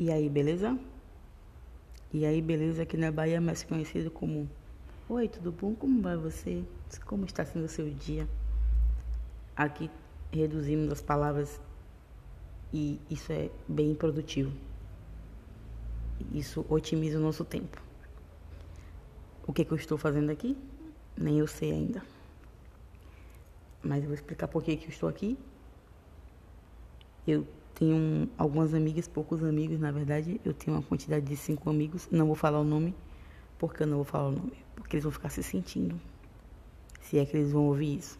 E aí, beleza? E aí, beleza, aqui na Bahia é mais conhecido como Oi, tudo bom? Como vai você? Como está sendo o seu dia? Aqui reduzimos as palavras e isso é bem produtivo. Isso otimiza o nosso tempo. O que, que eu estou fazendo aqui? Nem eu sei ainda. Mas eu vou explicar por que, que eu estou aqui. Eu tenho algumas amigas, poucos amigos, na verdade. Eu tenho uma quantidade de cinco amigos. Não vou falar o nome, porque eu não vou falar o nome. Porque eles vão ficar se sentindo. Se é que eles vão ouvir isso.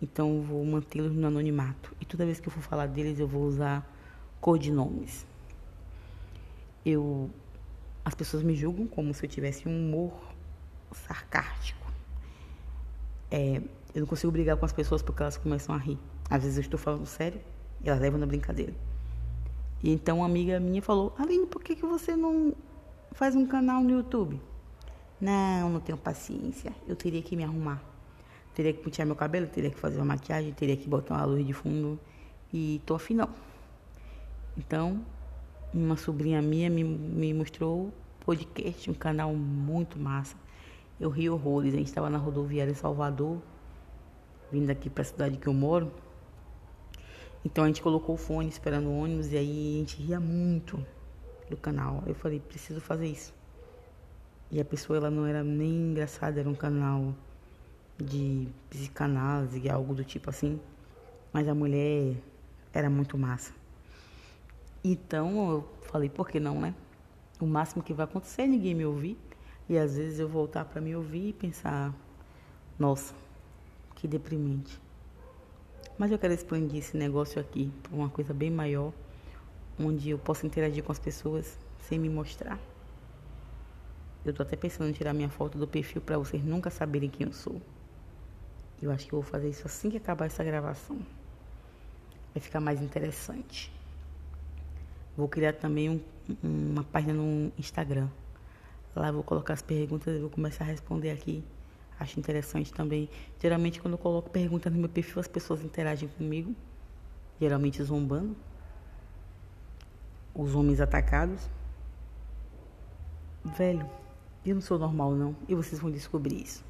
Então vou mantê-los no anonimato. E toda vez que eu for falar deles, eu vou usar codinomes. Eu as pessoas me julgam como se eu tivesse um humor sarcástico. É, eu não consigo brigar com as pessoas porque elas começam a rir. Às vezes eu estou falando sério e elas levam na brincadeira. E então uma amiga minha falou: Aline, por que, que você não faz um canal no YouTube? Não, não tenho paciência. Eu teria que me arrumar. Teria que pentear meu cabelo, teria que fazer uma maquiagem, teria que botar uma luz de fundo. E tô afim não. Então, uma sobrinha minha me, me mostrou podcast, um canal muito massa. Eu ri horrores. A gente estava na rodoviária em Salvador, vindo aqui para a cidade que eu moro. Então a gente colocou o fone esperando o ônibus e aí a gente ria muito do canal. Eu falei, preciso fazer isso. E a pessoa ela não era nem engraçada, era um canal de psicanálise, algo do tipo assim. Mas a mulher era muito massa. Então eu falei, por que não, né? O máximo que vai acontecer é ninguém me ouvir. E às vezes eu voltar para me ouvir e pensar, nossa, que deprimente. Mas eu quero expandir esse negócio aqui para uma coisa bem maior, onde eu possa interagir com as pessoas sem me mostrar. Eu tô até pensando em tirar minha foto do perfil para vocês nunca saberem quem eu sou. Eu acho que eu vou fazer isso assim que acabar essa gravação. Vai ficar mais interessante. Vou criar também um, uma página no Instagram. Lá eu vou colocar as perguntas e vou começar a responder aqui. Acho interessante também. Geralmente quando eu coloco perguntas no meu perfil, as pessoas interagem comigo. Geralmente zombando. Os homens atacados. Velho, eu não sou normal não. E vocês vão descobrir isso.